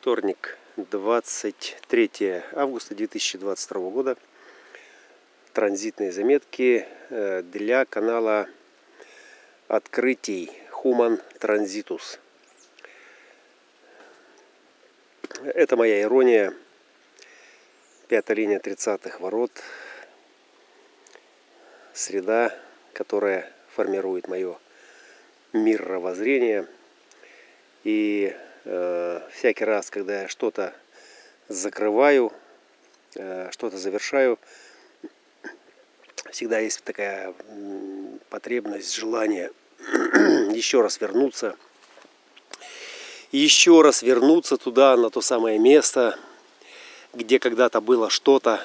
Вторник, 23 августа 2022 года. Транзитные заметки э, для канала открытий Human Transitus. Это моя ирония. Пятая линия 30-х ворот. Среда, которая формирует мое мировоззрение. И Э, всякий раз, когда я что-то закрываю, э, что-то завершаю, всегда есть такая потребность, желание еще раз вернуться, еще раз вернуться туда, на то самое место, где когда-то было что-то,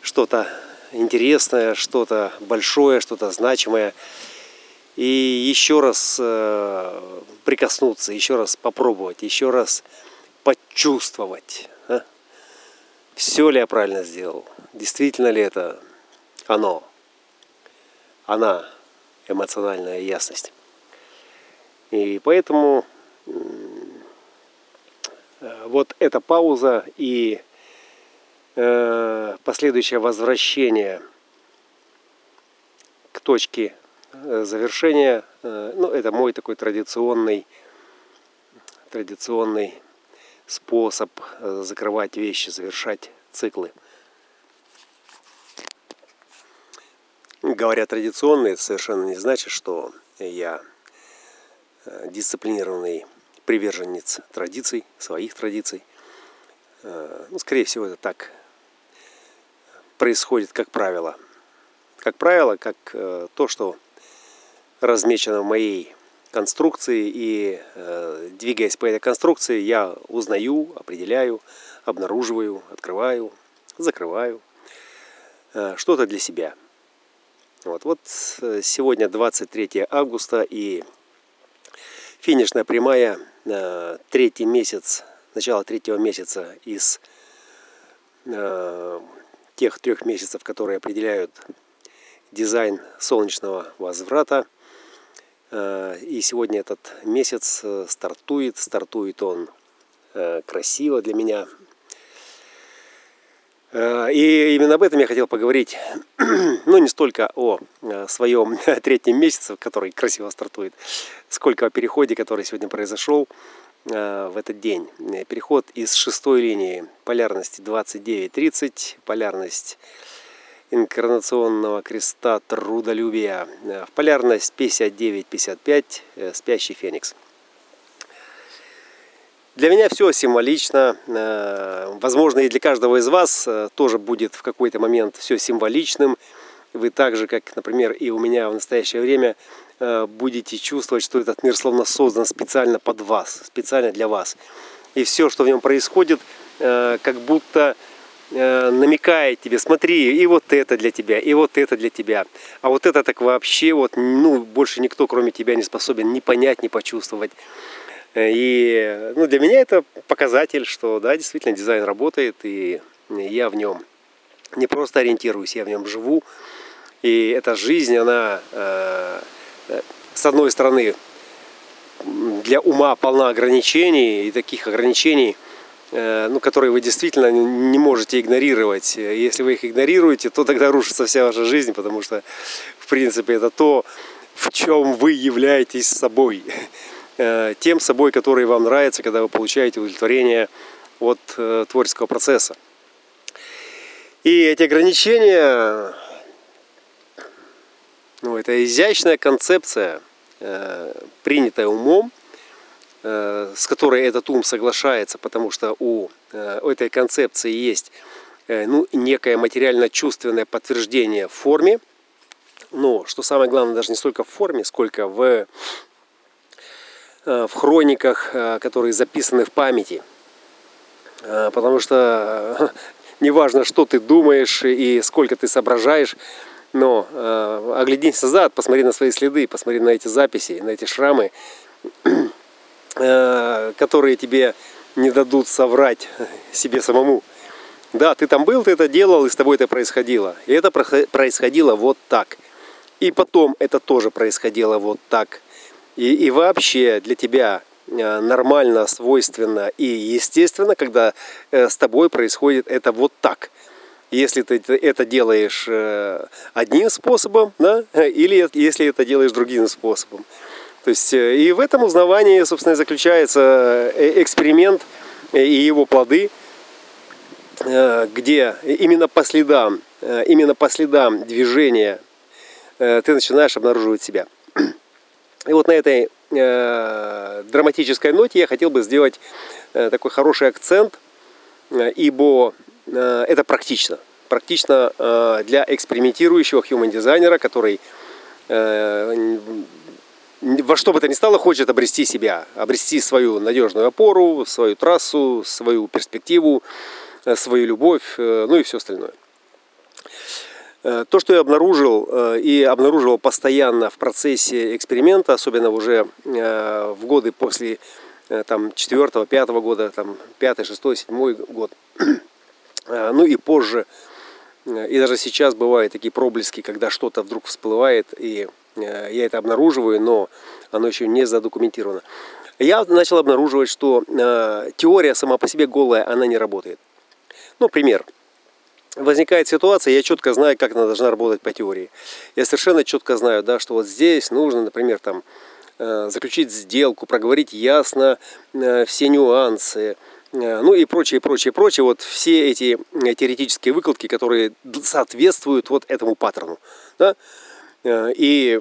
что-то интересное, что-то большое, что-то значимое и еще раз э, прикоснуться, еще раз попробовать, еще раз почувствовать, а? все ли я правильно сделал, действительно ли это оно, она, эмоциональная ясность. И поэтому вот эта пауза и э, последующее возвращение к точке Э, завершение, э, ну, это мой такой традиционный, традиционный способ э, закрывать вещи, завершать циклы. Говоря традиционный, это совершенно не значит, что я дисциплинированный приверженец традиций, своих традиций. Ну, скорее всего, это так происходит, как правило. Как правило, как то, что размечено в моей конструкции. И э, двигаясь по этой конструкции, я узнаю, определяю, обнаруживаю, открываю, закрываю э, что-то для себя. Вот, вот э, сегодня 23 августа и финишная прямая, э, третий месяц, начало третьего месяца из э, тех трех месяцев, которые определяют дизайн солнечного возврата – и сегодня этот месяц э, стартует. Стартует он э, красиво для меня. И именно об этом я хотел поговорить. Ну, не столько о своем третьем месяце, который красиво стартует, сколько о переходе, который сегодня произошел в этот день. Переход из шестой линии полярности 29-30, полярность инкарнационного креста трудолюбия э, в полярность 59-55 э, спящий феникс. Для меня все символично. Э, возможно, и для каждого из вас тоже будет в какой-то момент все символичным. Вы так же, как, например, и у меня в настоящее время, будете чувствовать, что этот мир словно создан специально под вас, специально для вас. И все, что в нем происходит, как будто намекает тебе, смотри, и вот это для тебя, и вот это для тебя. А вот это так вообще вот, ну, больше никто, кроме тебя, не способен ни понять, ни почувствовать. Э, и ну, для меня это показатель, что да, действительно дизайн работает, и я в нем не просто ориентируюсь, я в нем живу. И эта жизнь, она э, с одной стороны для ума полна ограничений, и таких ограничений – Э, ну, которые вы действительно не можете игнорировать. Если вы их игнорируете, то тогда рушится вся ваша жизнь, потому что, в принципе, это то, в чем вы являетесь собой. Э, тем собой, который вам нравится, когда вы получаете удовлетворение от э, творческого процесса. И эти ограничения, ну, это изящная концепция, принятая умом, Э, с которой этот ум соглашается, потому что у, э, этой концепции есть э, ну, некое материально-чувственное подтверждение в форме. Но, что самое главное, даже не столько в форме, сколько в, в хрониках, которые записаны в памяти. Потому что неважно, что ты думаешь и сколько ты соображаешь, но оглянись назад, посмотри на свои следы, посмотри на эти записи, на эти шрамы, Э, которые тебе не дадут соврать себе самому. Да, ты там был, ты это делал, и с тобой это происходило. И это происходило вот так. И потом это тоже происходило вот так. И, и вообще для тебя нормально, свойственно и естественно, когда с тобой происходит это вот так. Если ты это делаешь одним способом, да, или если это делаешь другим способом. То есть и в этом узнавании, собственно, заключается эксперимент и его плоды, где именно по следам, именно по следам движения ты начинаешь обнаруживать себя. И вот на этой э, драматической ноте я хотел бы сделать э, такой хороший акцент, э, ибо э, это практично. Практично э, для экспериментирующего human дизайнера, который э, во что бы то ни стало хочет обрести себя, обрести свою надежную опору, свою трассу, свою перспективу, э, свою любовь, э, ну и все остальное. Э, то, что я обнаружил и обнаруживал постоянно в процессе эксперимента, особенно уже в годы после там, 4 5 года, там, 5 6 7 год, ну и позже, и даже сейчас бывают такие проблески, когда что-то вдруг всплывает, и я это обнаруживаю, но оно еще не задокументировано. Я начал обнаруживать, что теория сама по себе голая, она не работает. Ну, пример – возникает ситуация, я четко знаю, как она должна работать по теории. Я совершенно четко знаю, да, что вот здесь нужно, например, там, э, заключить сделку, проговорить ясно э, все нюансы, э, ну и прочее, прочее, прочее. Вот все эти теоретические выкладки, которые соответствуют вот этому паттерну. Да? И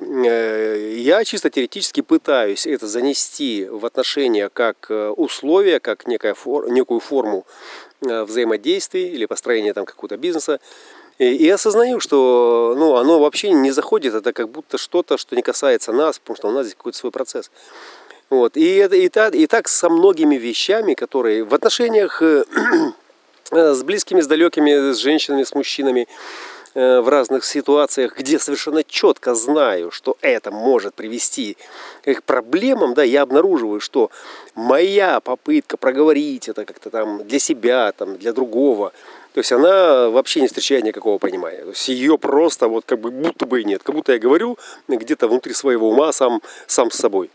я чисто теоретически пытаюсь это занести в отношения как условия, как некая фор, некую форму Э, взаимодействий или построения там какого-то бизнеса. И, и осознаю, что ну, оно вообще не заходит, это как будто что-то, что не касается нас, потому что у нас здесь какой-то свой процесс. Вот. И, это, и, так, и так со многими вещами, которые в отношениях э, с близкими, с далекими, с женщинами, с мужчинами, Э, в разных ситуациях, где совершенно четко знаю, что это может привести к проблемам, да, я обнаруживаю, что моя попытка проговорить это как-то там для себя, там, для другого, то есть она вообще не встречает никакого понимания. То есть ее просто вот как бы будто бы и нет. Как будто я говорю где-то внутри своего ума сам, сам с собой.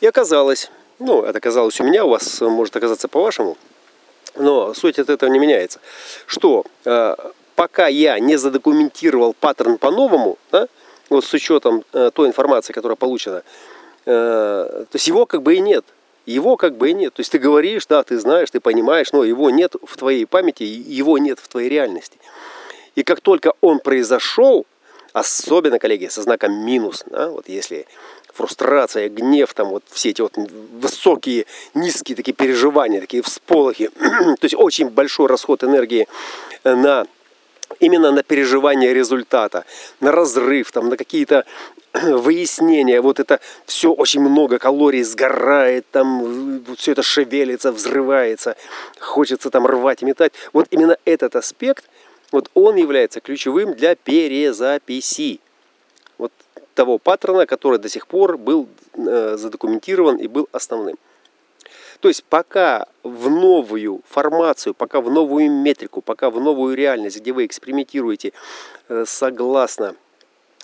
И оказалось, ну, это оказалось у меня, у вас может оказаться по-вашему, но суть от этого не меняется, что э, пока я не задокументировал паттерн по-новому, да, вот с учетом э, той информации, которая получена, э, то есть его как бы и нет. Его как бы и нет. То есть ты говоришь, да, ты знаешь, ты понимаешь, но его нет в твоей памяти, его нет в твоей реальности. И как только он произошел, особенно, коллеги, со знаком минус, да, вот если фрустрация, гнев, там вот все эти вот высокие, низкие такие переживания, такие всполохи, то есть очень большой расход энергии на именно на переживание результата, на разрыв, там, на какие-то выяснения. Вот это все очень много калорий сгорает, там все это шевелится, взрывается, хочется там рвать и метать. Вот именно этот аспект, вот он является ключевым для перезаписи вот того паттерна, который до сих пор был э, задокументирован и был основным. То есть пока в новую формацию, пока в новую метрику, пока в новую реальность, где вы экспериментируете э, согласно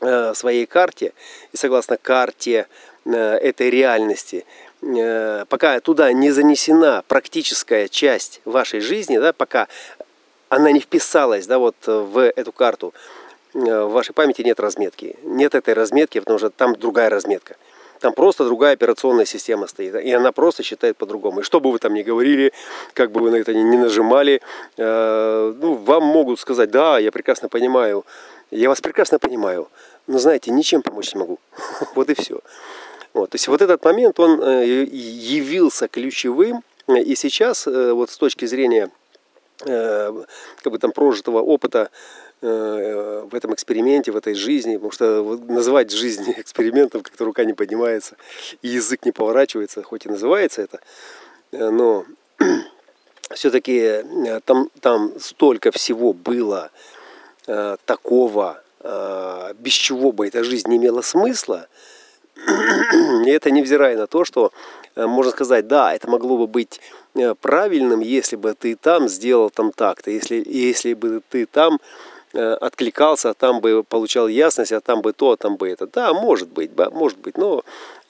э, своей карте и согласно карте э, этой реальности, пока туда не занесена практическая часть вашей жизни, да, пока она не вписалась да, вот в эту карту, в вашей памяти нет разметки. Нет этой разметки, потому что там другая разметка. Там просто другая операционная система стоит. И она просто считает по-другому. И что бы вы там ни говорили, как бы вы на это ни нажимали, э, ну, вам могут сказать, да, я прекрасно понимаю, я вас прекрасно понимаю, но знаете, ничем помочь не могу. Вот и все. Вот, то есть вот этот момент, он э, явился ключевым. И сейчас, э, вот с точки зрения как бы там прожитого опыта в этом эксперименте, в этой жизни, потому что называть жизнь экспериментом, как-то рука не поднимается, и язык не поворачивается, хоть и называется это, э, но все-таки э, там, там столько всего было такого, без чего бы эта жизнь не имела смысла, и это невзирая на то, что можно сказать, да, это могло бы быть правильным, если бы ты там сделал там так-то, если, если бы ты там откликался, а там бы получал ясность, а там бы то, а там бы это. Да, может быть, может быть, но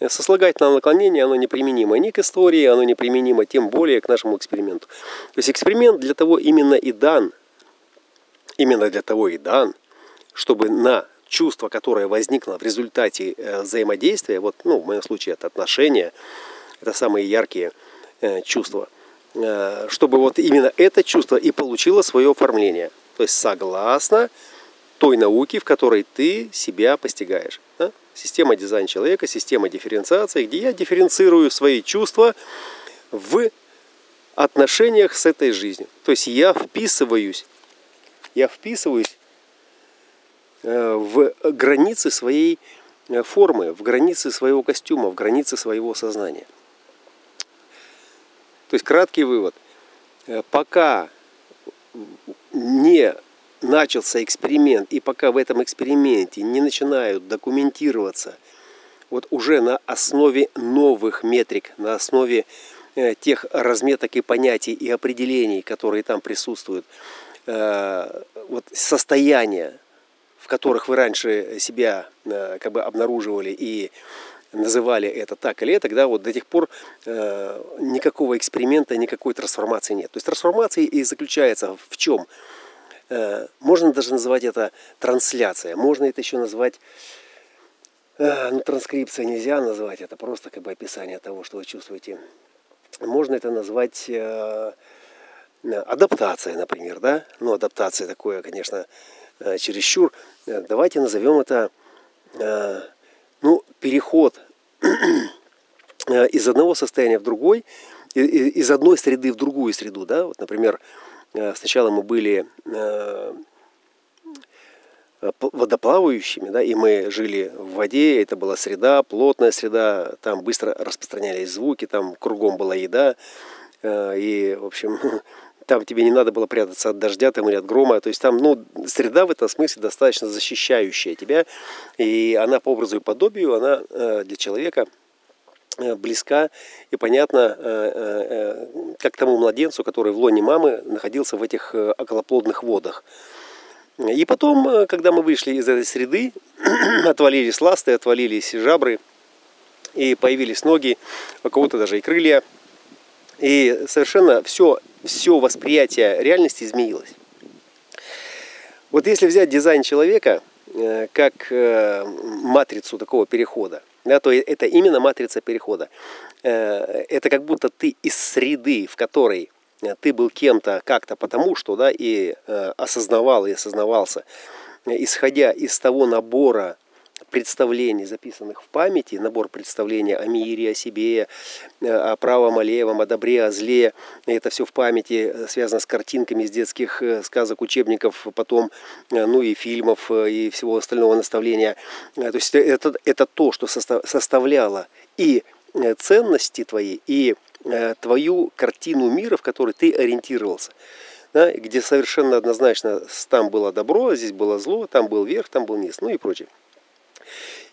сослагательное наклонение, оно неприменимо ни к истории, оно неприменимо тем более к нашему эксперименту. То есть эксперимент для того именно и дан, именно для того и дан, чтобы на чувство, которое возникло в результате взаимодействия, вот, ну, в моем случае это отношения, это самые яркие чувства, чтобы вот именно это чувство и получило свое оформление – то есть согласно той науке, в которой ты себя постигаешь. Да? Система дизайна человека, система дифференциации, где я дифференцирую свои чувства в отношениях с этой жизнью. То есть я вписываюсь, я вписываюсь э, в границы своей э, формы, в границы своего костюма, в границы своего сознания. То есть краткий вывод. Э, пока не начался эксперимент, и пока в этом эксперименте не начинают документироваться вот уже на основе новых метрик, на основе э, тех разметок и понятий и определений, которые там присутствуют, э, вот состояния, в которых вы раньше себя э, как бы обнаруживали и называли это так или это, да, вот до тех пор э, никакого эксперимента, никакой трансформации нет. То есть трансформация и заключается в чем? Э, можно даже называть это трансляция, можно это еще назвать, э, ну транскрипция нельзя назвать, это просто как бы описание того, что вы чувствуете. Можно это назвать э, адаптация, например, да, ну адаптация такое, конечно, э, чересчур. Э, давайте назовем это ну, переход из одного состояния в другой, из одной среды в другую среду, да, вот, например, э, сначала мы были э, водоплавающими, да, и мы жили в воде, это была среда, плотная среда, там быстро распространялись звуки, там кругом была еда, и, в общем, там тебе не надо было прятаться от дождя там, или от грома. То есть там ну, среда в этом смысле достаточно защищающая тебя. И она по образу и подобию, она э, для человека э, близка и понятна, э, как тому младенцу, который в лоне мамы находился в этих околоплодных водах. И потом, когда мы вышли из этой среды, отвалились ласты, отвалились жабры, и появились ноги, у кого-то даже и крылья. И совершенно все все восприятие реальности изменилось. Вот если взять дизайн человека э, как э, матрицу такого перехода, да, то это именно матрица перехода. Э, это как будто ты из среды, в которой ты был кем-то как-то потому что, да, и осознавал и осознавался, исходя из того набора представлений, записанных в памяти, набор представлений о мире, о себе, э, о правом, о левом, о добре, о зле. Это все в памяти э, связано с картинками из детских э, сказок, учебников, потом, ну и фильмов, и всего остального наставления. То есть это, это то, что составляло и ценности твои, и твою картину мира, в которой ты ориентировался. Да, где совершенно однозначно там было добро, здесь было зло, там был верх, там был низ, ну и прочее.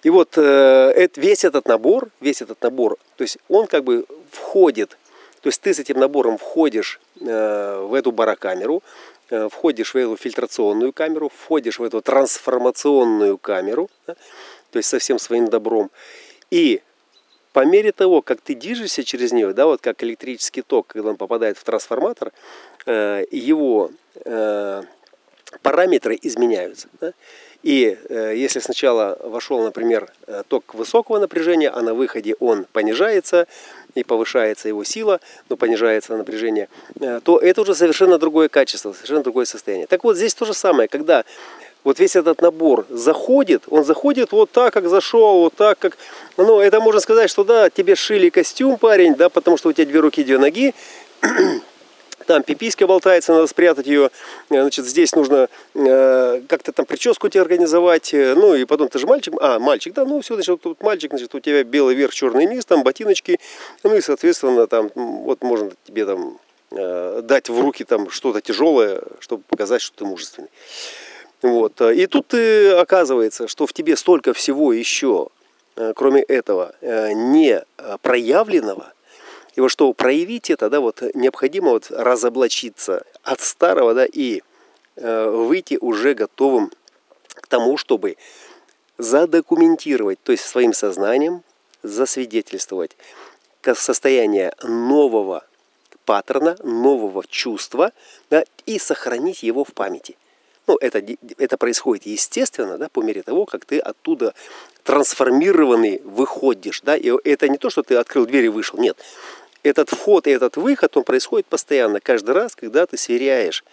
И вот э, весь этот набор, весь этот набор, то есть он как бы входит, то есть ты с этим набором входишь э, в эту барокамеру, э, входишь в эту фильтрационную камеру, входишь в эту трансформационную камеру, да, то есть со всем своим добром. И по мере того, как ты движешься через нее, да, вот как электрический ток, когда он попадает в трансформатор, э, его э, параметры изменяются. Да? И э, если сначала вошел, например, э, ток высокого напряжения, а на выходе он понижается и повышается его сила, но понижается напряжение, э, то это уже совершенно другое качество, совершенно другое состояние. Так вот, здесь то же самое, когда вот весь этот набор заходит, он заходит вот так, как зашел, вот так, как... Ну, это можно сказать, что да, тебе шили костюм, парень, да, потому что у тебя две руки, две ноги, там пиписька болтается, надо спрятать ее, э, значит, здесь нужно э, как-то там прическу тебе организовать, э, ну и потом ты же мальчик, а, мальчик, да, ну все, значит, тут мальчик, значит, у тебя белый верх, черный низ, там ботиночки, ну и, соответственно, там, вот можно тебе там э, дать в руки там что-то тяжелое, чтобы показать, что ты мужественный. Вот. И тут э, оказывается, что в тебе столько всего еще, э, кроме этого, не проявленного – и вот чтобы проявить это, да, вот необходимо вот разоблачиться от старого, да, и выйти уже готовым к тому, чтобы задокументировать, то есть своим сознанием засвидетельствовать состояние нового паттерна, нового чувства да, и сохранить его в памяти. Ну, это, это происходит естественно, да, по мере того, как ты оттуда трансформированный выходишь. Да, и это не то, что ты открыл дверь и вышел. Нет. Этот вход и этот выход, он происходит постоянно, каждый раз, когда ты сверяешь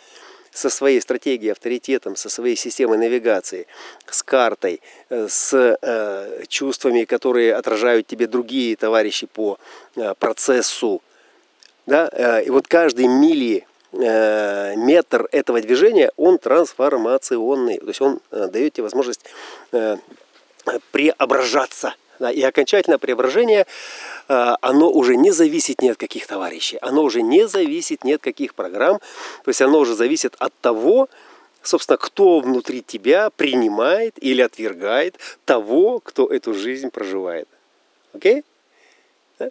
со своей стратегией, авторитетом, со своей системой навигации, с картой, э, с э, чувствами, которые отражают тебе другие товарищи по э, процессу. Да? Э, и вот каждый мили э, метр этого движения, он трансформационный. То есть он э, дает тебе возможность преображаться. Да, и окончательное преображение, э, оно уже не зависит ни от каких товарищей, оно уже не зависит ни от каких программ, то есть оно уже зависит от того, собственно, кто внутри тебя принимает или отвергает того, кто эту жизнь проживает. Окей? Да?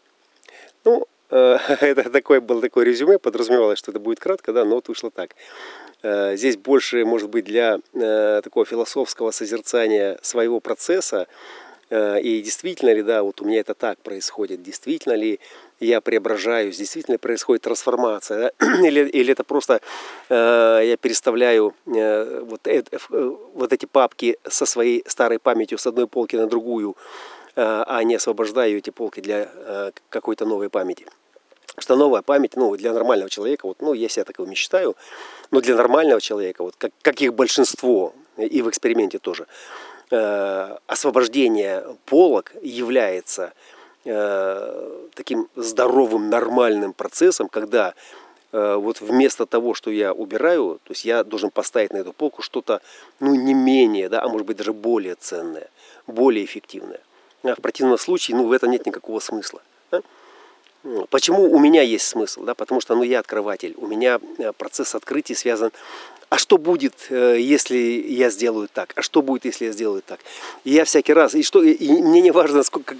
Ну, э, это такое было такое резюме, подразумевалось, что это будет кратко, да, но вот вышло так. Э, здесь больше, может быть, для такого философского созерцания своего процесса, и действительно ли, да, вот у меня это так происходит, действительно ли я преображаюсь, действительно происходит трансформация, да? или, или это просто э, я переставляю э, вот, это, э, вот эти папки со своей старой памятью с одной полки на другую, э, а не освобождаю эти полки для э, какой-то новой памяти. Что новая память, ну, для нормального человека, вот, ну, я себя такого мечтаю, но для нормального человека, вот, как, как их большинство, и в эксперименте тоже, Э, освобождение полок является э, таким здоровым, нормальным процессом, когда э, вот вместо того, что я убираю, то есть я должен поставить на эту полку что-то, ну, не менее, да, а может быть даже более ценное, более эффективное. А в противном случае, ну, в этом нет никакого смысла. Да? Почему у меня есть смысл? Да? Потому что ну, я открыватель. У меня процесс открытия связан а что будет, э, если я сделаю так? А что будет, если я сделаю так? И я всякий раз, и что, и мне не важно, сколько,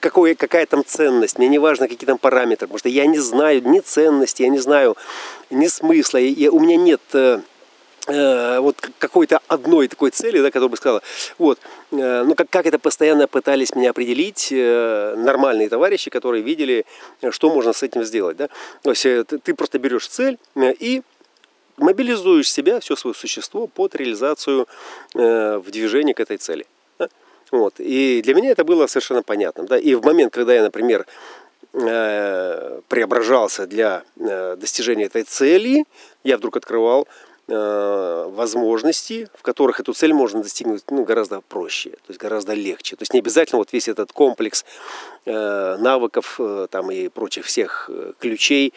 какой, какая там ценность, мне не важно, какие там параметры, потому что я не знаю ни ценности, я не знаю ни смысла, и, и у меня нет э, э, вот какой-то одной такой цели, да, которая бы сказала, вот, э, ну как, как это постоянно пытались меня определить э, нормальные товарищи, которые видели, что можно с этим сделать, да, то есть э, ты, просто берешь цель э, и мобилизуешь себя, все свое существо под реализацию э, в движении к этой цели. Да? Вот. И для меня это было совершенно понятным. Да? И в момент, когда я, например, э, преображался для э, достижения этой цели, я вдруг открывал э, возможности, в которых эту цель можно достигнуть ну, гораздо проще, то есть гораздо легче. То есть не обязательно вот весь этот комплекс э, навыков э, там, и прочих всех э, ключей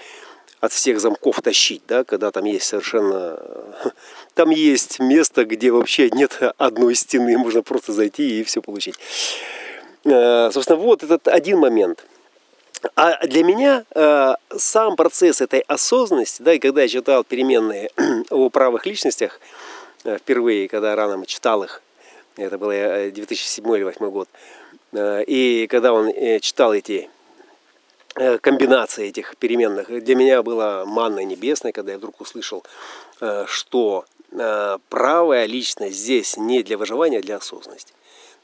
от всех замков тащить, да, когда там есть совершенно... Там есть место, где вообще нет одной стены, можно просто зайти и все получить. Э, собственно, вот этот один момент. А для меня э, сам процесс этой осознанности, да, и когда я читал переменные о правых личностях, э, впервые, когда рано читал их, это был 2007 или 2008 год, и когда он читал эти Э, комбинация этих переменных для меня была манной небесной, когда я вдруг услышал, э, что э, правая личность здесь не для выживания, а для осознанности.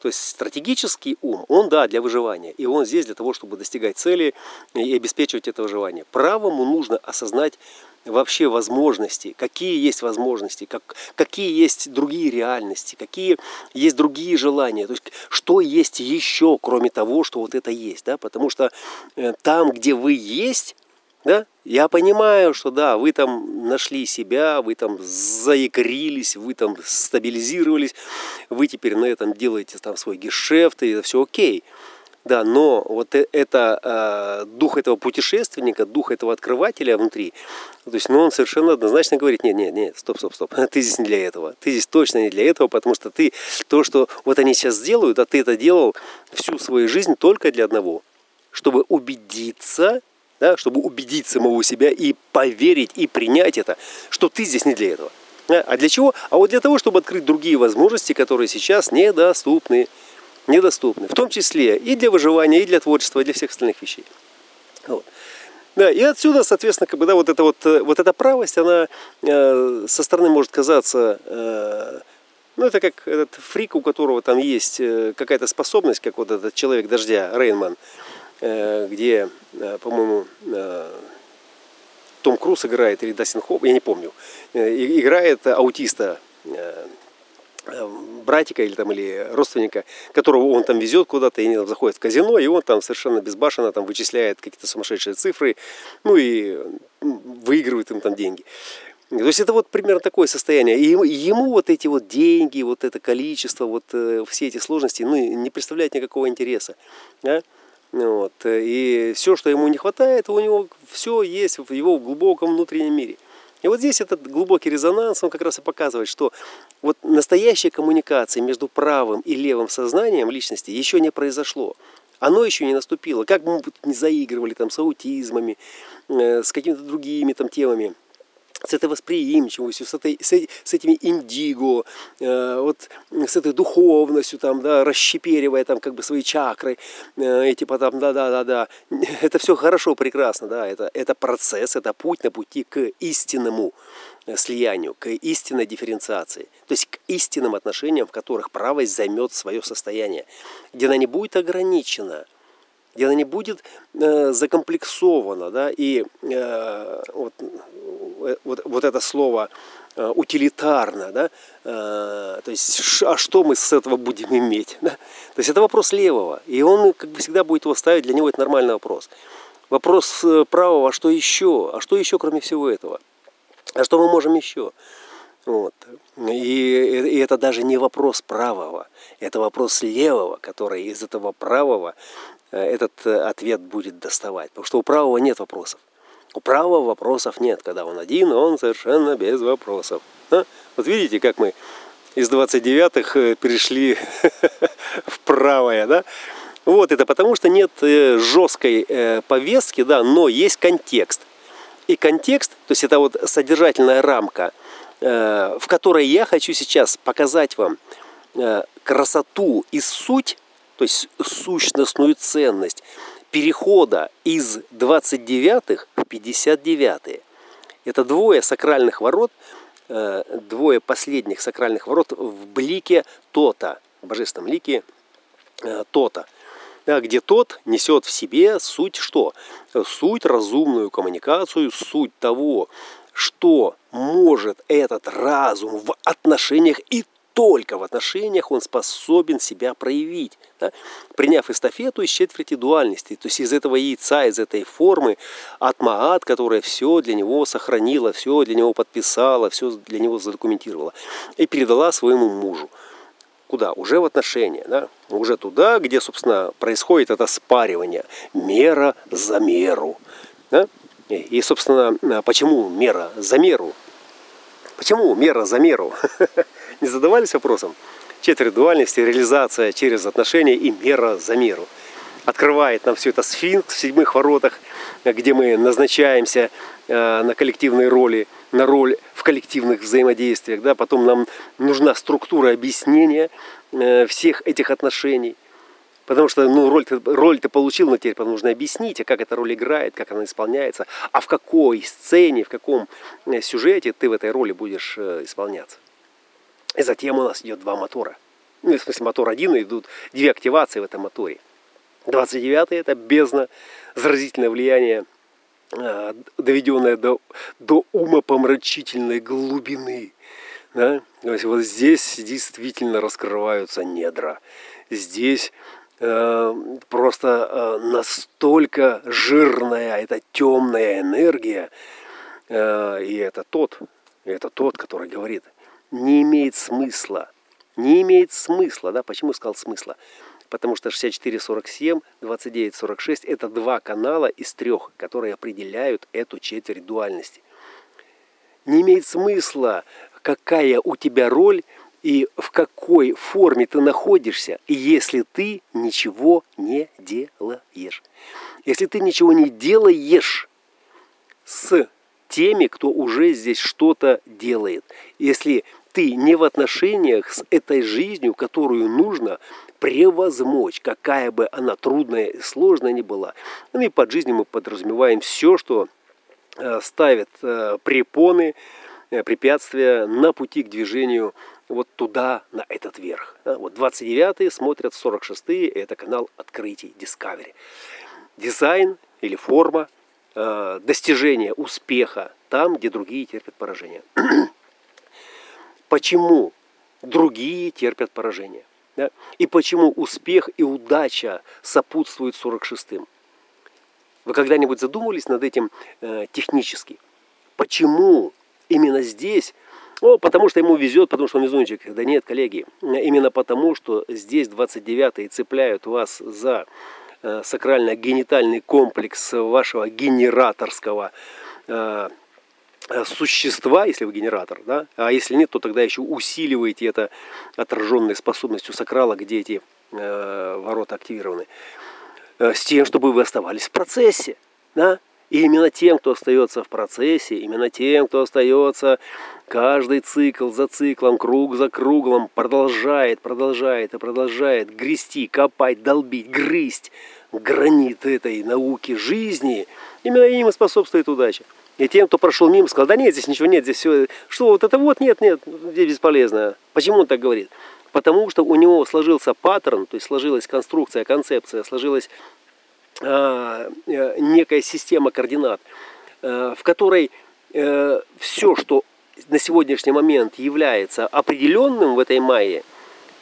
То есть стратегический ум, он, да, для выживания. И он здесь для того, чтобы достигать цели и обеспечивать это выживание. Правому нужно осознать вообще возможности, какие есть возможности, как, какие есть другие реальности, какие есть другие желания, то есть что есть еще, кроме того, что вот это есть, да, потому что э, там, где вы есть, да, я понимаю, что да, вы там нашли себя, вы там заикрились, вы там стабилизировались, вы теперь на этом делаете там свой гешефт, и это все окей. Да, но вот э, это э, дух этого путешественника, дух этого открывателя внутри, то есть, ну, он совершенно однозначно говорит, нет, нет, нет, стоп, стоп, стоп, ты здесь не для этого, ты здесь точно не для этого, потому что ты то, что вот они сейчас делают, а ты это делал всю свою жизнь только для одного, чтобы убедиться, да, чтобы убедить самого себя и поверить и принять это, что ты здесь не для этого. А для чего? А вот для того, чтобы открыть другие возможности, которые сейчас недоступны недоступны. В том числе и для выживания, и для творчества, и для всех остальных вещей. Вот. Да, и отсюда, соответственно, как бы, да, вот эта вот, э, вот эта правость, она э, со стороны может казаться, э, ну, это как этот фрик, у которого там есть э, какая-то способность, как вот этот человек дождя, Рейнман, э, где, э, по-моему, э, том Круз играет или Дастин Хоп, я не помню, э, играет аутиста, э, Э, братика или там или родственника, которого он там везет куда-то, и они там заходят в казино, и он там совершенно безбашенно там вычисляет какие-то сумасшедшие цифры, ну и выигрывает им там деньги. То есть это вот примерно такое состояние. И ему вот эти вот деньги, вот это количество, вот э, все эти сложности, ну, не представляют никакого интереса. Да? Вот. И все, что ему не хватает, у него все есть в его глубоком внутреннем мире – и вот здесь этот глубокий резонанс, он как раз и показывает, что вот настоящая коммуникация между правым и левым сознанием личности еще не произошло. Оно еще не наступило. Как бы мы не заигрывали там с аутизмами, э, с какими-то другими там темами – с этой восприимчивостью, с, этой, с, с этими индиго, э, вот с этой духовностью, там, да, расщеперивая там как бы свои чакры, э, и типа там, да-да-да-да, это все хорошо, прекрасно, да, это, это процесс, это путь на пути к истинному э, слиянию, к истинной дифференциации, то есть к истинным отношениям, в которых правость займет свое состояние, где она не будет ограничена, где она не будет э, закомплексована, да, и э, вот Э, вот, вот это слово э, утилитарно, да, э, то есть, а что мы с этого будем иметь, да? то есть это вопрос левого, и он как бы всегда будет его ставить, для него это нормальный вопрос. Вопрос правого, а что еще, а что еще кроме всего этого, а что мы можем еще, вот. И, и это даже не вопрос правого, это вопрос левого, который из этого правого этот ответ будет доставать. Потому что у правого нет вопросов. У правого вопросов нет. Когда он один, он совершенно без вопросов. А? Вот видите, как мы из 29-х э, перешли в правое, да? Вот это потому, что нет э, жесткой э, повестки, да, но есть контекст. И контекст, то есть это вот содержательная рамка, в которой я хочу сейчас показать вам красоту и суть, то есть сущностную ценность перехода из 29-х в 59-е. Это двое сакральных ворот, э, двое последних сакральных ворот в блике Тота, в божественном лике э, Тота, где тот несет в себе суть что? Суть разумную коммуникацию, суть того, что может этот разум в отношениях и только в отношениях он способен себя проявить. Да? Приняв эстафету из четверти дуальности, то есть из этого яйца, из этой формы Атмаат, которая все для него сохранила, все для него подписала, все для него задокументировала и передала своему мужу. Куда? Уже в отношения, да? уже туда, где, собственно, происходит это спаривание. Мера за меру. И, собственно, почему мера за меру? Почему мера за меру? Не задавались вопросом? Четверть дуальности, реализация через отношения и мера за меру. Открывает нам все это сфинкс в седьмых воротах, где мы назначаемся э, на коллективные роли, на роль в коллективных взаимодействиях. Да? Потом нам нужна структура объяснения э, всех этих отношений. Потому что ну, роль, ты, роль ты получил, но теперь нужно объяснить, а как эта роль играет, как она исполняется, а в какой сцене, в каком э, сюжете ты в этой роли будешь исполняться. И затем у нас идет два мотора. Ну, в смысле, мотор один, идут две активации в этом моторе. 29 это бездна, заразительное влияние, а, доведенное до, до умопомрачительной глубины. Да? То есть вот здесь действительно раскрываются недра. Здесь э, просто э, настолько жирная эта темная энергия, э, и это тот, это тот, который говорит – не имеет смысла. Не имеет смысла. Да? Почему сказал смысла? Потому что 64-47, 29-46 это два канала из трех, которые определяют эту четверть дуальности. Не имеет смысла, какая у тебя роль и в какой форме ты находишься, если ты ничего не делаешь. Если ты ничего не делаешь с теми, кто уже здесь что-то делает. Если ты не в отношениях с этой жизнью, которую нужно превозмочь, какая бы она трудная и сложная ни была. Ну и под жизнью мы подразумеваем все, что э, ставит э, препоны, э, препятствия на пути к движению вот туда, на этот верх. Вот 29-е смотрят 46-е, это канал открытий Discovery. Дизайн или форма, достижение успеха там, где другие терпят поражение. Почему другие терпят поражение? Да? И почему успех и удача сопутствуют 46-м? Вы когда-нибудь задумывались над этим э, технически? Почему именно здесь? О, потому что ему везет, потому что он везунчик. Да нет, коллеги, именно потому, что здесь 29-е цепляют вас за э, сакрально-генитальный комплекс вашего генераторского э, Э, существа, если вы генератор, да, а если нет, то тогда еще усиливаете это отраженной способностью сакрала, где эти э, ворота активированы, э, с тем, чтобы вы оставались в процессе, да, и именно тем, кто остается в процессе, именно тем, кто остается каждый цикл за циклом, круг за кругом, продолжает, продолжает и продолжает грести, копать, долбить, грызть гранит этой науки жизни, именно им и способствует удача. И тем, кто прошел мимо, сказал, да нет, здесь ничего нет, здесь все, что вот это вот, нет, нет, здесь бесполезно. Почему он так говорит? Потому что у него сложился паттерн, то есть сложилась конструкция, концепция, сложилась э, некая система координат, э, в которой э, все, что на сегодняшний момент является определенным в этой майе,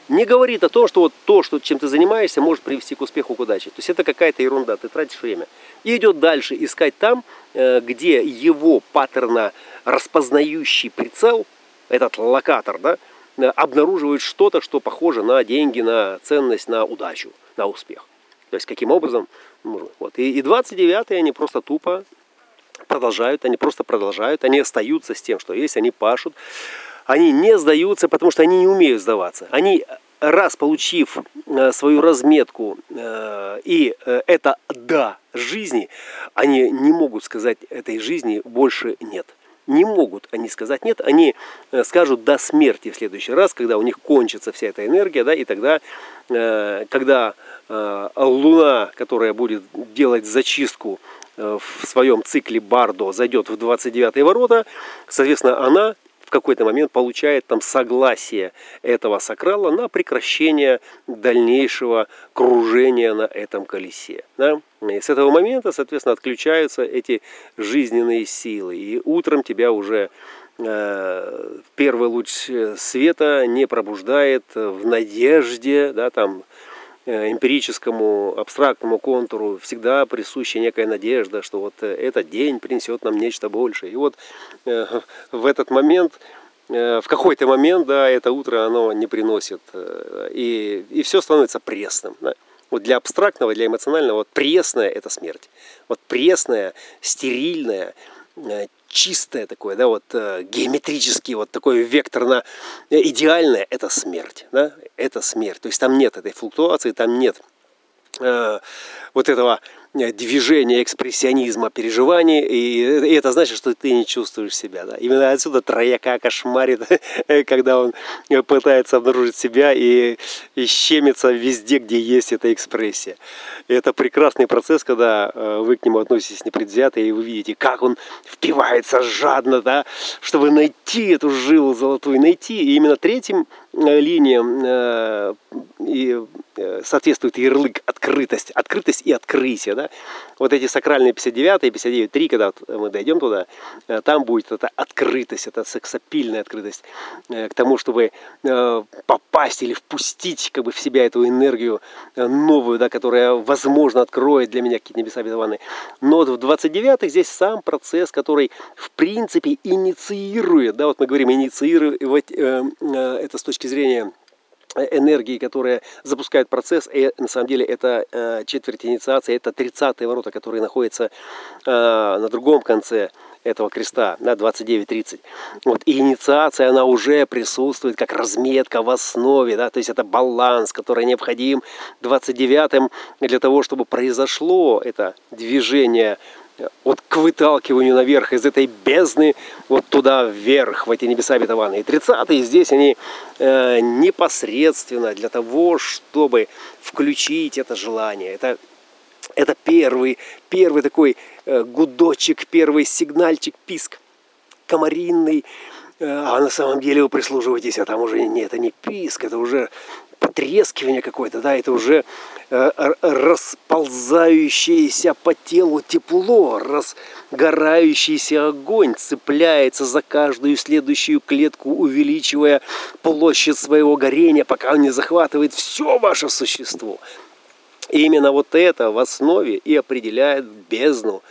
не говорит о том, что вот то, что, чем ты занимаешься, может привести к успеху, к удаче. То есть это какая-то ерунда, ты тратишь время. И идет дальше искать там, э, где его паттерна распознающий прицел, этот локатор, да, э, обнаруживает что-то, что похоже на деньги, на ценность, на удачу, на успех. То есть каким образом? Вот. И, и 29-е они просто тупо продолжают, они просто продолжают, они остаются с тем, что есть, они пашут они не сдаются, потому что они не умеют сдаваться. Они, раз получив э, свою разметку э, и э, это «да» жизни, они не могут сказать этой жизни больше «нет». Не могут они сказать «нет», они скажут «до смерти» в следующий раз, когда у них кончится вся эта энергия, да, и тогда, когда Луна, которая будет делать зачистку в своем цикле Бардо, зайдет в 29 ворота, соответственно, она в какой-то момент получает там согласие этого сакрала на прекращение дальнейшего кружения на этом колесе. Да? И с этого момента, соответственно, отключаются эти жизненные силы. И утром тебя уже э, первый луч света не пробуждает в надежде, да, там, Э, эмпирическому, абстрактному контуру всегда присуща некая надежда, что вот э, этот день принесет нам нечто большее. И вот э, в этот момент, в какой-то момент, да, это утро оно не приносит. И, и все становится пресным. Да. Вот для абстрактного, для эмоционального, вот пресная – это смерть. Вот пресная, стерильная, чистое такое, да, вот э, геометрический, вот такой векторно идеальное, это смерть, да, это смерть. То есть там нет этой флуктуации, там нет э, вот этого Э, движение экспрессионизма, переживаний, и это значит, что ты не чувствуешь себя. Да? Именно отсюда трояка кошмарит, когда он пытается обнаружить себя и, и щемится везде, где есть эта экспрессия. И это прекрасный процесс, когда э, вы к нему относитесь непредвзято, и вы видите, как он впивается жадно, да, чтобы найти эту жилу золотую, найти. И именно третьим э, линиям и соответствует ярлык открытость, открытость и открытие да, вот эти сакральные 59 и 59.3, когда мы дойдем туда, э, там будет эта открытость, эта сексапильная открытость э, к тому, чтобы э, попасть или впустить как бы в себя эту энергию новую, да, которая, возможно, откроет для меня какие-то небеса обетованные. Но вот в 29-х здесь сам процесс, который, в принципе, инициирует, да, вот мы говорим, инициировать это с точки зрения энергии, которая запускает процесс, и на самом деле это э, четверть инициации, это 30-е ворота, которые находятся э, на другом конце этого креста, на 29-30. Вот, и инициация, она уже присутствует как разметка в основе, да, то есть это баланс, который необходим 29-м для того, чтобы произошло это движение вот к выталкиванию наверх из этой бездны вот туда вверх, в эти небеса обетованные. 30 здесь они э, непосредственно для того, чтобы включить это желание. Это, это первый, первый такой э, гудочек, первый сигнальчик, писк комаринный. Э, а на самом деле вы прислуживаетесь, а там уже нет, это не писк, это уже потрескивание какое-то, да, это уже э, расползающееся по телу тепло, разгорающийся огонь цепляется за каждую следующую клетку, увеличивая площадь своего горения, пока он не захватывает все ваше существо. И именно вот это в основе и определяет бездну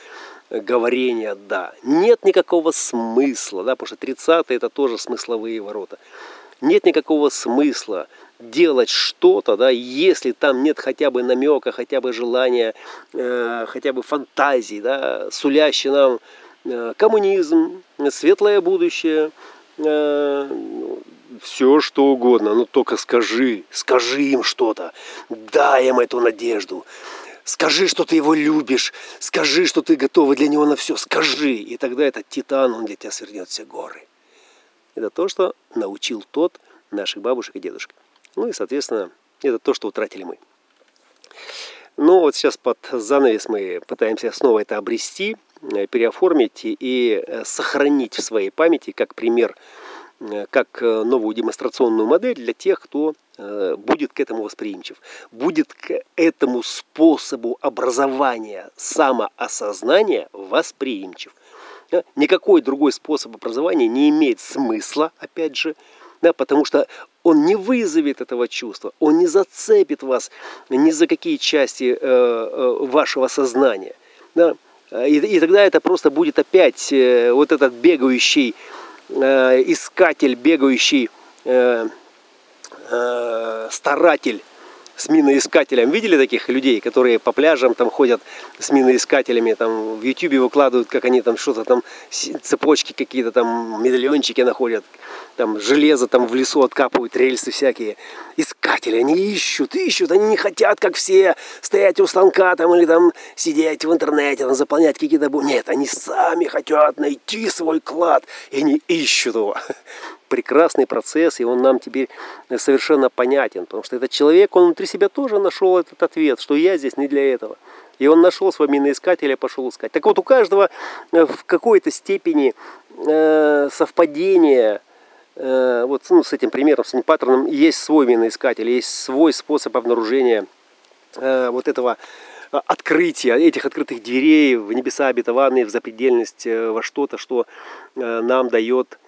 говорения «да». Нет никакого смысла, да, потому что 30 это тоже смысловые ворота. Нет никакого смысла делать что-то, да, если там нет хотя бы намека, хотя бы желания, э, хотя бы фантазии, да, сулящий нам э, коммунизм, светлое будущее, э, все что угодно, но только скажи, скажи им что-то, дай им эту надежду, скажи, что ты его любишь, скажи, что ты готова для него на все, скажи, и тогда этот титан, он для тебя свернет все горы. Это то, что научил тот наших бабушек и дедушек. Ну и, соответственно, это то, что утратили мы. Но вот сейчас под занавес мы пытаемся снова это обрести, э, переоформить и э, сохранить в своей памяти как пример, э, как новую демонстрационную модель для тех, кто будет к этому восприимчив, будет к этому способу образования самоосознания восприимчив. Никакой другой способ образования не имеет смысла, опять же, да, потому что он не вызовет этого чувства, он не зацепит вас ни за какие части э, э, вашего сознания. Да? И, и тогда это просто будет опять э, вот этот бегающий э, искатель, бегающий э, э, старатель с миноискателем. Видели таких людей, которые по пляжам там ходят с миноискателями, там в Ютубе выкладывают, как они там что-то там, цепочки какие-то там, медальончики находят, там железо там в лесу откапывают, рельсы всякие. Искатели, они ищут, ищут, они не хотят, как все, стоять у станка там или там сидеть в интернете, там, заполнять какие-то... Нет, они сами хотят найти свой клад, и они ищут его прекрасный процесс, и он нам теперь совершенно понятен, потому что этот человек, он внутри себя тоже нашел этот ответ, что я здесь не для этого. И он нашел свой миноискатель и пошел искать. Так вот, у каждого э, в какой-то степени э, совпадения э, вот ну, с этим примером, с этим паттерном, есть свой миноискатель, есть свой способ обнаружения э, вот этого открытия, этих открытых дверей в небеса обетованные, в запредельность, э, во что-то, что э, нам дает Э,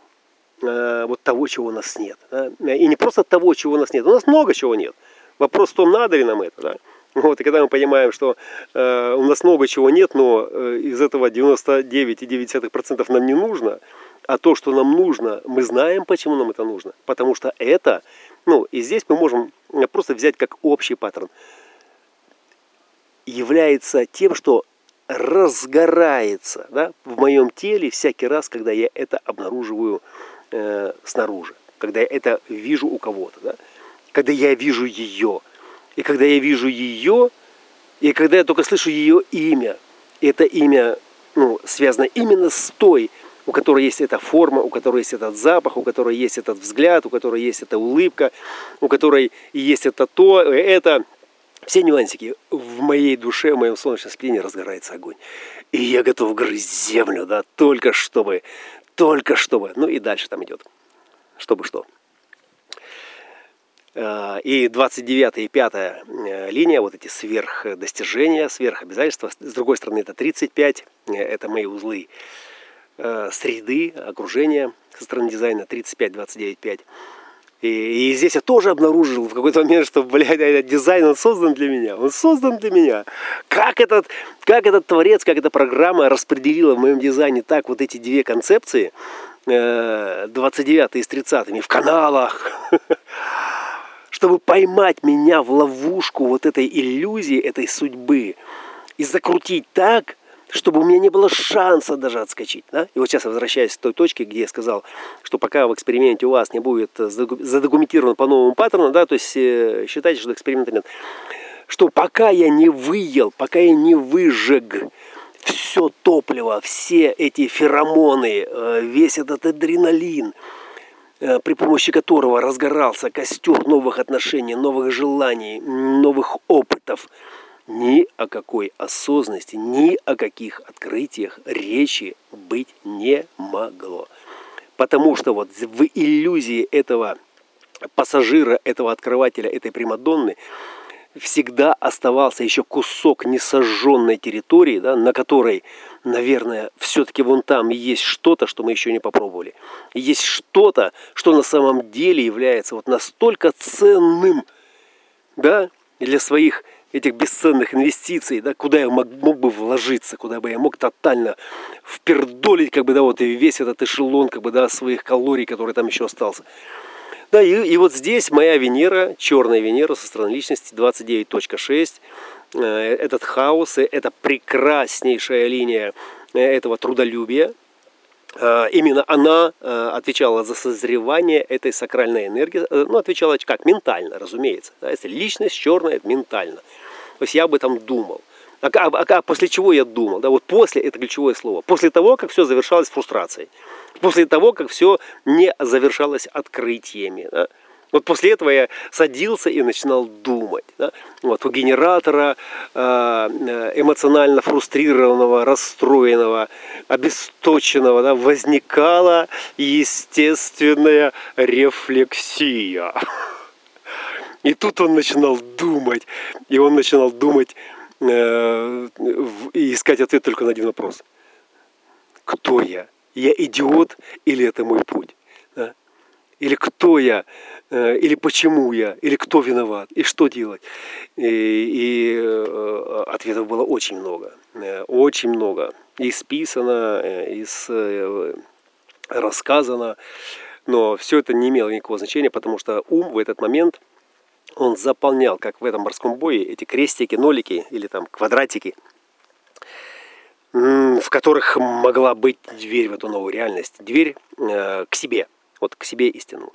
вот того, чего у нас нет. Да? И не просто того, чего у нас нет. У нас много чего нет. Вопрос в том, надо ли нам это. Да? Вот, и когда мы понимаем, что э, у нас много чего нет, но э, из этого 99,9% нам не нужно, а то, что нам нужно, мы знаем, почему нам это нужно. Потому что это, ну, и здесь мы можем просто взять как общий паттерн, является тем, что разгорается да, в моем теле всякий раз, когда я это обнаруживаю э, снаружи, когда я это вижу у кого-то, да? когда я вижу ее. И когда я вижу ее, и когда я только слышу ее имя, это имя ну, связано именно с той, у которой есть эта форма, у которой есть этот запах, у которой есть этот взгляд, у которой есть эта улыбка, у которой есть это то, это, все нюансики. В моей душе, в моем солнечном спине разгорается огонь. И я готов грызть землю, да, только чтобы только чтобы. Ну и дальше там идет. Чтобы что. Э, и 29 и 5 э, линия, вот эти сверхдостижения, сверхобязательства. С другой стороны, это 35, э, это мои узлы среды, окружения со стороны дизайна 35, 29, 5. И, и здесь я тоже обнаружил в какой-то момент, что, блядь, этот дизайн, он создан для меня. Он создан для меня. Как этот, как этот творец, как эта программа распределила в моем дизайне так вот эти две концепции, 29 и с 30 в каналах, чтобы поймать меня в ловушку вот этой иллюзии, этой судьбы и закрутить так, чтобы у меня не было шанса даже отскочить. Да? И вот сейчас я возвращаюсь к той точке, где я сказал, что пока в эксперименте у вас не будет задокументировано по новому паттерну, да, то есть э, считайте, что эксперимента нет, что пока я не выел, пока я не выжег все топливо, все эти феромоны, э, весь этот адреналин, э, при помощи которого разгорался костер новых отношений, новых желаний, новых опытов, ни о какой осознанности, ни о каких открытиях речи быть не могло. Потому что вот в иллюзии этого пассажира, этого открывателя, этой Примадонны – всегда оставался еще кусок несожженной территории, да, на которой, наверное, все-таки вон там есть что-то, что мы еще не попробовали. Есть что-то, что на самом деле является вот настолько ценным да, для своих этих бесценных инвестиций, да, куда я мог, мог бы вложиться, куда бы я мог тотально впердолить, как бы, да, вот и весь этот эшелон, как бы, да, своих калорий, который там еще остался. Да, и, и вот здесь моя Венера, черная Венера со стороны личности 29.6. Э, этот хаос, это прекраснейшая линия э, этого трудолюбия. Э, именно она отвечала за созревание этой сакральной энергии. Ну, отвечала как? Ментально, разумеется. Да, если личность черная, это ментально. То есть я об этом думал. А, а, а после чего я думал? Да, вот после это ключевое слово. После того, как все завершалось фрустрацией после того, как все не завершалось открытиями. Да? Вот после этого я садился и начинал думать. Да? Вот у генератора э, эмоционально фрустрированного, расстроенного, обесточенного да, возникала естественная рефлексия. И тут он начинал думать, и он начинал думать э, и искать ответ только на один вопрос. Кто я? я идиот или это мой путь? Да? Или кто я, э, или почему я, или кто виноват, и что делать? И, и э, ответов было очень много, э, очень много. И списано, и с, рассказано, но все это не имело никакого значения, потому что ум в этот момент, он заполнял, как в этом морском бое, эти крестики, нолики или там квадратики – в которых могла быть дверь в эту новую реальность, дверь э, к себе, вот к себе истину.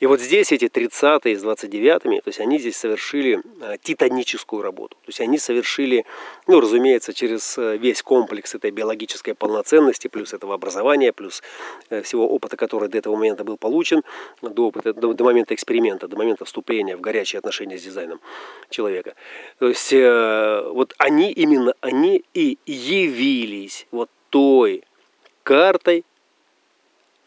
И вот здесь эти 30-е с 29-ми, то есть они здесь совершили э, титаническую работу. То есть они совершили, ну, разумеется, через э, весь комплекс этой биологической полноценности, плюс этого образования, плюс э, всего опыта, который до этого момента был получен, до, опыта, до, до момента эксперимента, до момента вступления в горячие отношения с дизайном человека. То есть вот они, именно они и явились вот той картой,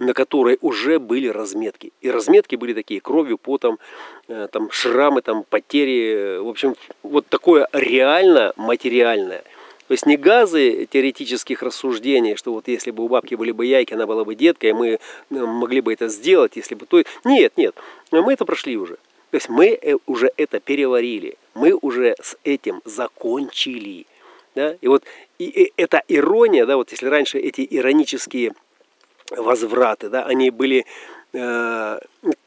на которой уже были разметки. И разметки были такие, кровью, потом, э, там, шрамы, там, потери. В общем, вот такое реально материальное. То есть не газы теоретических рассуждений, что вот если бы у бабки были бы яйки, она была бы деткой, мы э, могли бы это сделать, если бы то... Нет, нет, мы это прошли уже. То есть мы э, уже это переварили, мы уже с этим закончили. Да? И вот и, и эта ирония, да, вот если раньше эти иронические возвраты, да, они были э,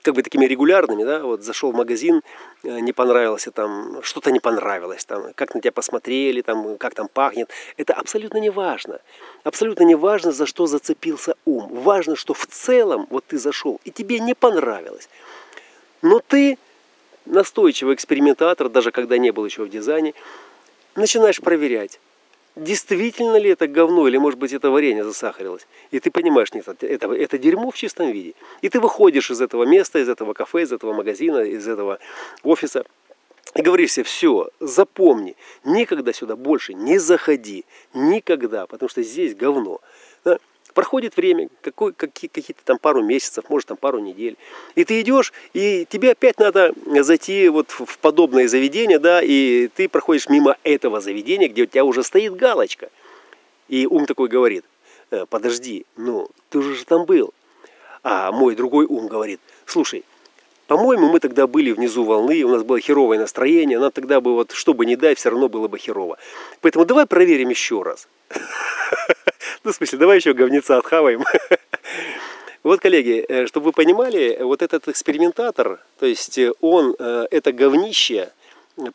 как бы такими регулярными, да, вот зашел в магазин, э, не понравился там, что-то не понравилось там, как на тебя посмотрели, там, как там пахнет, это абсолютно не важно, абсолютно не важно, за что зацепился ум, важно, что в целом вот ты зашел и тебе не понравилось, но ты настойчивый экспериментатор, даже когда не был еще в дизайне, начинаешь проверять, действительно ли это говно, или может быть это варенье засахарилось. И ты понимаешь, нет, это, это, дерьмо в чистом виде. И ты выходишь из этого места, из этого кафе, из этого магазина, из этого офиса, и говоришь себе, все, запомни, никогда сюда больше не заходи, никогда, потому что здесь говно. Да? Проходит время, какой, какие, какие-то там пару месяцев, может там пару недель. И ты идешь, и тебе опять надо зайти вот в подобное заведение, да, и ты проходишь мимо этого заведения, где у тебя уже стоит галочка. И ум такой говорит, «Э, подожди, ну, ты уже там был. А мой другой ум говорит, слушай, по-моему, мы тогда были внизу волны, у нас было херовое настроение, нам тогда бы вот, что бы ни дай, все равно было бы херово. Поэтому давай проверим еще раз. Ну, в смысле, давай еще говнеца отхаваем. Вот, коллеги, э, чтобы вы понимали, вот этот экспериментатор, то есть э, он э, это говнище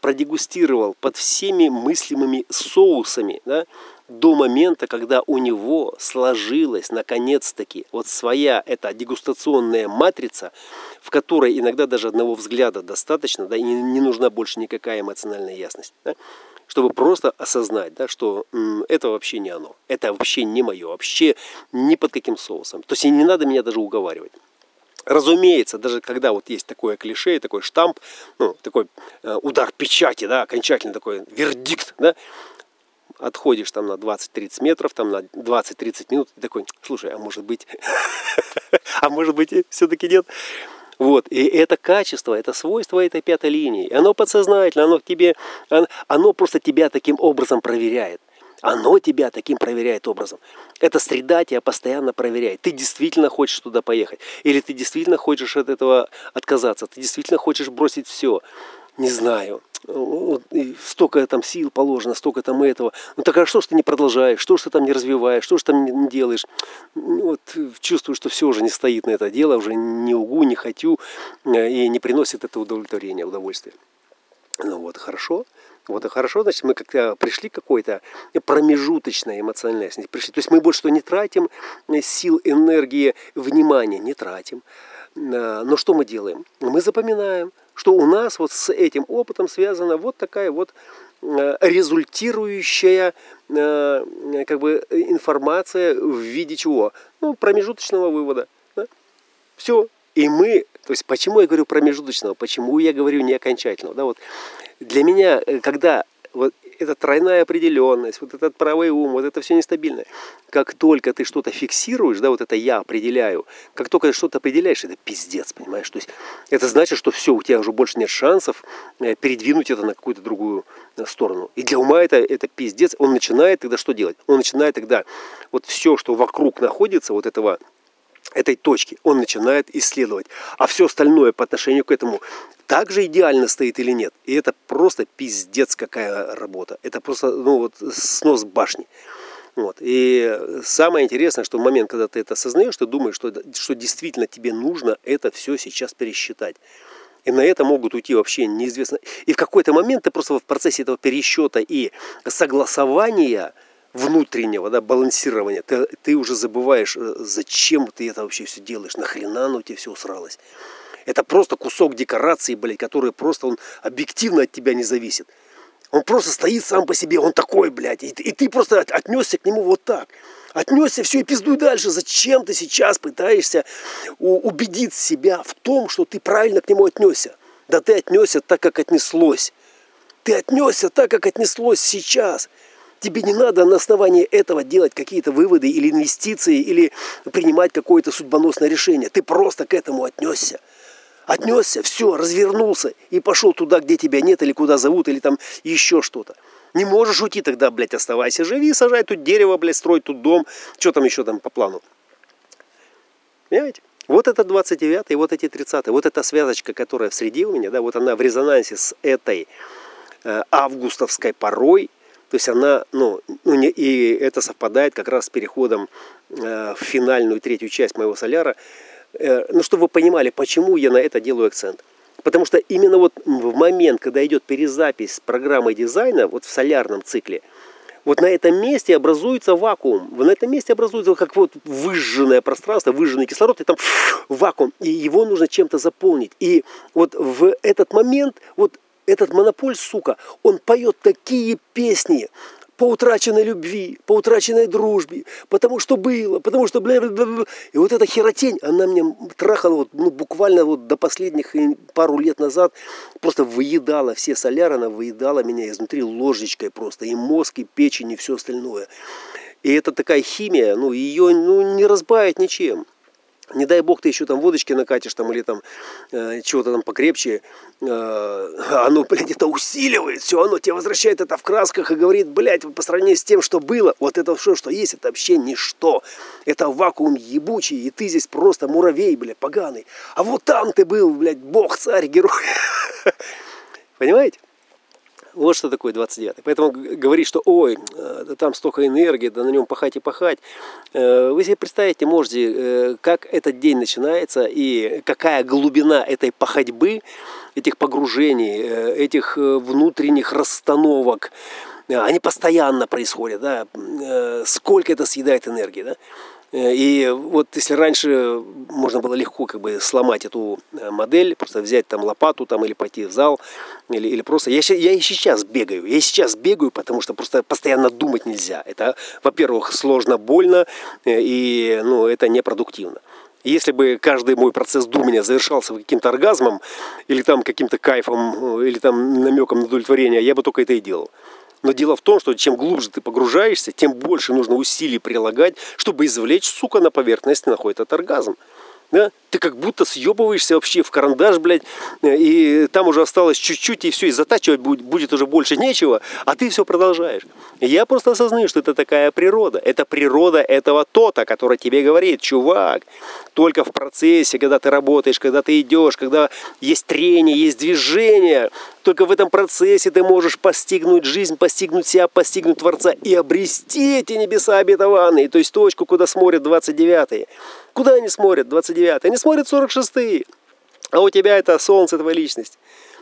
продегустировал под всеми мыслимыми соусами, да, до момента, когда у него сложилась наконец-таки вот своя эта дегустационная матрица, в которой иногда даже одного взгляда достаточно, да, и не нужна больше никакая эмоциональная ясность. Да? Чтобы просто осознать, да, что м, это вообще не оно, это вообще не мое, вообще ни под каким соусом. То есть не надо меня даже уговаривать. Разумеется, даже когда вот есть такое клише, такой штамп, ну, такой э, удар печати, да, окончательный такой вердикт, да, отходишь там на 20-30 метров, там на 20-30 минут, и такой, слушай, а может быть, а может быть все-таки нет? Вот. И это качество, это свойство этой пятой линии. Оно подсознательно, оно, тебе, оно просто тебя таким образом проверяет. Оно тебя таким проверяет образом. Эта среда тебя постоянно проверяет. Ты действительно хочешь туда поехать. Или ты действительно хочешь от этого отказаться. Ты действительно хочешь бросить все. Не знаю. Вот, столько там сил положено, столько там этого. Ну так а что ж ты не продолжаешь? Что ж ты там не развиваешь? Что ж там не делаешь? Вот чувствую, что все уже не стоит на это дело, уже не угу, не хочу э, и не приносит это удовлетворение, удовольствие. Ну вот, хорошо. Вот и хорошо, значит, мы как-то пришли к какой-то промежуточной эмоциональности. Пришли. То есть мы больше что не тратим сил, энергии, внимания, не тратим. Э, но что мы делаем? Мы запоминаем, что у нас вот с этим опытом связана вот такая вот э, результирующая э, как бы информация в виде чего? Ну, промежуточного вывода. Да? Все. И мы, то есть почему я говорю промежуточного, почему я говорю не окончательного? Да, вот для меня, когда вот эта тройная определенность, вот этот правый ум, вот это все нестабильное. Как только ты что-то фиксируешь, да, вот это я определяю, как только ты что-то определяешь, это пиздец, понимаешь? То есть это значит, что все, у тебя уже больше нет шансов э, передвинуть это на какую-то другую э, сторону. И для ума это, это пиздец. Он начинает тогда что делать? Он начинает тогда вот все, что вокруг находится, вот этого этой точки, он начинает исследовать. А все остальное по отношению к этому также идеально стоит или нет. И это просто пиздец какая работа. Это просто ну, вот, снос башни. Вот. И самое интересное, что в момент, когда ты это осознаешь, ты думаешь, что, что действительно тебе нужно это все сейчас пересчитать. И на это могут уйти вообще неизвестно. И в какой-то момент ты просто в процессе этого пересчета и согласования внутреннего, да, балансирования, ты, ты уже забываешь, э, зачем ты это вообще все делаешь, нахрена оно тебе все усралось. Это просто кусок декорации, блядь, который просто он объективно от тебя не зависит. Он просто стоит сам по себе, он такой, блядь, и, и ты просто отнесся к нему вот так. Отнесся, все, и пиздуй дальше. Зачем ты сейчас пытаешься убедить себя в том, что ты правильно к нему отнесся? Да ты отнесся так, как отнеслось. Ты отнесся так, как отнеслось сейчас. Тебе не надо на основании этого делать какие-то выводы или инвестиции, или принимать какое-то судьбоносное решение. Ты просто к этому отнесся. Отнесся, все, развернулся и пошел туда, где тебя нет, или куда зовут, или там еще что-то. Не можешь уйти тогда, блядь, оставайся, живи, сажай тут дерево, блядь, строй тут дом. Что там еще там по плану? Понимаете? Вот это 29 и вот эти 30 Вот эта связочка, которая в среде у меня, да, вот она в резонансе с этой э, августовской порой, то есть она, ну, ну и это совпадает как раз с переходом э, в финальную третью часть моего соляра. Э, ну, чтобы вы понимали, почему я на это делаю акцент. Потому что именно вот в момент, когда идет перезапись программы дизайна, вот в солярном цикле, вот на этом месте образуется вакуум. На этом месте образуется как вот выжженное пространство, выжженный кислород, и там вакуум. И его нужно чем-то заполнить. И вот в этот момент вот этот монополь, сука, он поет такие песни по утраченной любви, по утраченной дружбе, потому что было, потому что бля, бля, бля. И вот эта херотень, она меня трахала вот, ну, буквально вот до последних пару лет назад, просто выедала все соляры, она выедала меня изнутри ложечкой просто, и мозг, и печень, и все остальное. И это такая химия, ну, ее ну, не разбавить ничем. Не дай бог ты еще там водочки накатишь там или там э, чего-то там покрепче, э, оно, блядь, это усиливает все, оно тебе возвращает это в красках и говорит, блядь, по сравнению с тем, что было, вот это все, что есть, это вообще ничто. Это вакуум ебучий, и ты здесь просто муравей, блядь, поганый. А вот там ты был, блядь, бог, царь, герой. Понимаете? Вот что такое 29 Поэтому говорить, что ой, э, там столько энергии, да на нем пахать и пахать. Э, вы себе представить можете, э, как этот день начинается и какая глубина этой походьбы, этих погружений, этих внутренних расстановок. Они постоянно происходят, да. Сколько это съедает энергии, да. Э, и вот если раньше можно было легко как бы сломать эту э, модель, просто взять там лопату там, или пойти в зал, или, или просто... Я, я и сейчас бегаю, я и сейчас бегаю, потому что просто постоянно думать нельзя. Это, во-первых, сложно, больно, э, и ну, это непродуктивно. Если бы каждый мой процесс думания завершался каким-то оргазмом, или там каким-то кайфом, или там намеком на удовлетворение, я бы только это и делал. Но дело в том, что чем глубже ты погружаешься, тем больше нужно усилий прилагать, чтобы извлечь, сука, на поверхности находит этот оргазм. Да? Ты как будто съебываешься вообще в карандаш, блядь, и там уже осталось чуть-чуть, и все, и затачивать будет, будет уже больше нечего, а ты все продолжаешь. Я просто осознаю, что это такая природа. Это природа этого тота, который тебе говорит, чувак, только в процессе, когда ты работаешь, когда ты идешь, когда есть трение, есть движение, только в этом процессе ты можешь постигнуть жизнь, постигнуть себя, постигнуть Творца и обрести эти небеса обетованные, то есть точку, куда смотрят 29-е. Куда они смотрят, 29-е? Они смотрят 46-е. А у тебя это солнце, твоя личность.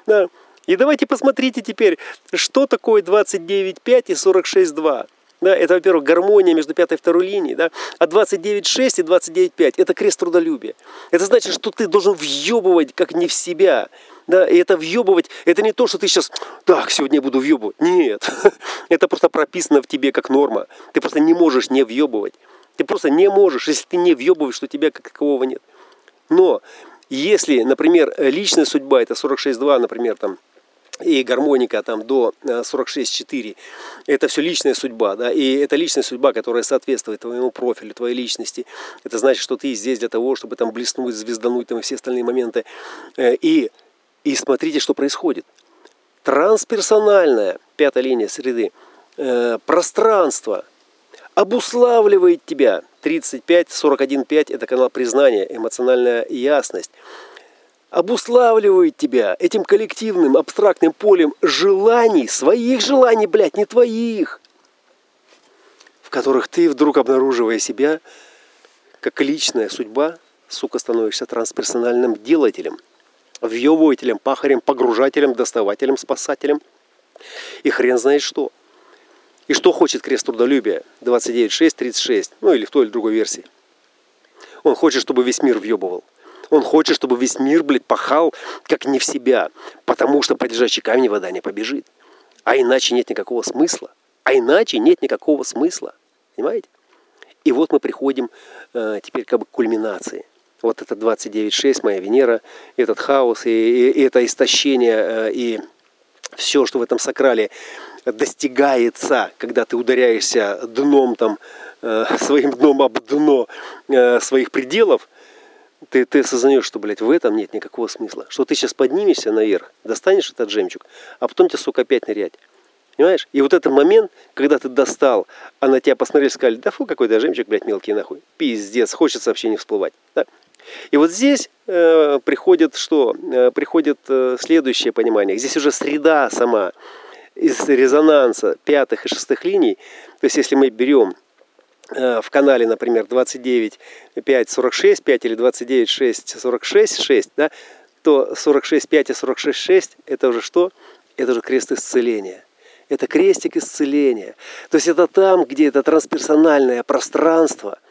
Да. И давайте посмотрите теперь, что такое 29.5 и 46.2. Да, это, во-первых, гармония между пятой и второй линией. Да? А 29.6 и 29.5 это крест трудолюбия. Это значит, что ты должен въебывать как не в себя. Да, и это въебывать, это не то, что ты сейчас, так, сегодня я буду въебывать. Нет, это просто прописано в тебе как норма. Ты просто не можешь не въебывать. Ты просто не можешь, если ты не въебываешь, что тебя как такового нет. Но если, например, личная судьба, это 46.2, например, там, и гармоника там до 46.4, э, это все личная судьба, да, и это личная судьба, которая соответствует твоему профилю, твоей личности. Это значит, что ты здесь для того, чтобы там блеснуть, звездануть там и все остальные моменты. Э, и, и смотрите, что происходит. Трансперсональная, пятая линия среды, э, пространство – обуславливает тебя. 35, 41, 5 – это канал признания, эмоциональная ясность. Обуславливает тебя этим коллективным, абстрактным полем желаний, своих желаний, блядь, не твоих, в которых ты вдруг обнаруживая себя, как личная судьба, сука, становишься трансперсональным делателем, въебывателем, пахарем, погружателем, доставателем, спасателем. И хрен знает что – и что хочет крест трудолюбия 29.6.36, ну или в той или другой версии? Он хочет, чтобы весь мир въебывал. Он хочет, чтобы весь мир, блядь, пахал, как не в себя. Потому что по лежачей камни вода не побежит. А иначе нет никакого смысла. А иначе нет никакого смысла. Понимаете? И вот мы приходим э, теперь как бы к кульминации. Вот это 29.6, моя Венера, этот хаос и, и, и это истощение, э, и все, что в этом сакрале достигается, когда ты ударяешься дном там, э, своим дном об дно э, своих пределов, ты, ты осознаешь, что, блядь, в этом нет никакого смысла. Что ты сейчас поднимешься наверх, достанешь этот жемчуг, а потом тебе, сука, опять нырять. Понимаешь? И вот этот момент, когда ты достал, а на тебя посмотрели, сказали, да фу, какой-то жемчуг, блядь, мелкий нахуй. Пиздец, хочется вообще не всплывать. Да? И вот здесь э, приходит что? Э, приходит э, следующее понимание. Здесь уже среда сама из резонанса пятых и шестых линий. То есть если мы берем э, в канале, например, 29, 5, 46, 5 или 29, 6, 46, 6, да, то 46, 5 и 46, 6 это уже что? Это уже крест исцеления. Это крестик исцеления. То есть это там, где это трансперсональное пространство –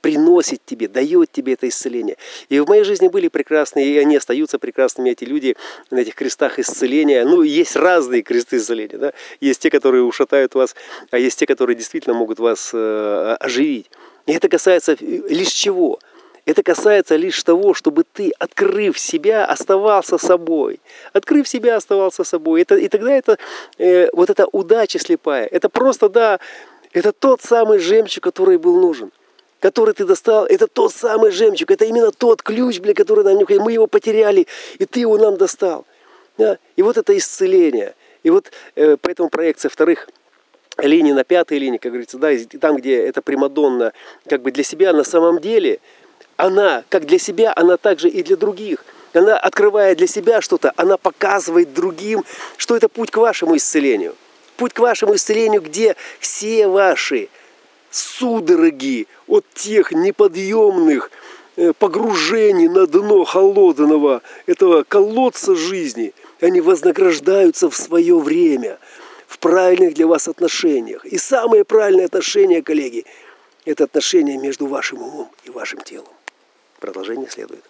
приносит тебе, дает тебе это исцеление. И в моей жизни были прекрасные, и они остаются прекрасными, эти люди на этих крестах исцеления. Ну, есть разные кресты исцеления. Да? Есть те, которые ушатают вас, а есть те, которые действительно могут вас э, оживить. И это касается лишь чего? Это касается лишь того, чтобы ты, открыв себя, оставался собой. Открыв себя, оставался собой. Это, и тогда это, э, вот эта удача слепая, это просто, да, это тот самый жемчуг, который был нужен который ты достал, это тот самый жемчуг, это именно тот ключ, бля, который нам необходим. Мы его потеряли, и ты его нам достал. Да? И вот это исцеление. И вот э, поэтому проекция вторых линий на пятой линии, как говорится, да, там, где это Примадонна как бы для себя, на самом деле она, как для себя, она также и для других. Она, открывая для себя что-то, она показывает другим, что это путь к вашему исцелению. Путь к вашему исцелению, где все ваши судороги от тех неподъемных э, погружений на дно холодного этого колодца жизни, они вознаграждаются в свое время, в правильных для вас отношениях. И самые правильные отношения, коллеги, это отношение между вашим умом и вашим телом. Продолжение следует.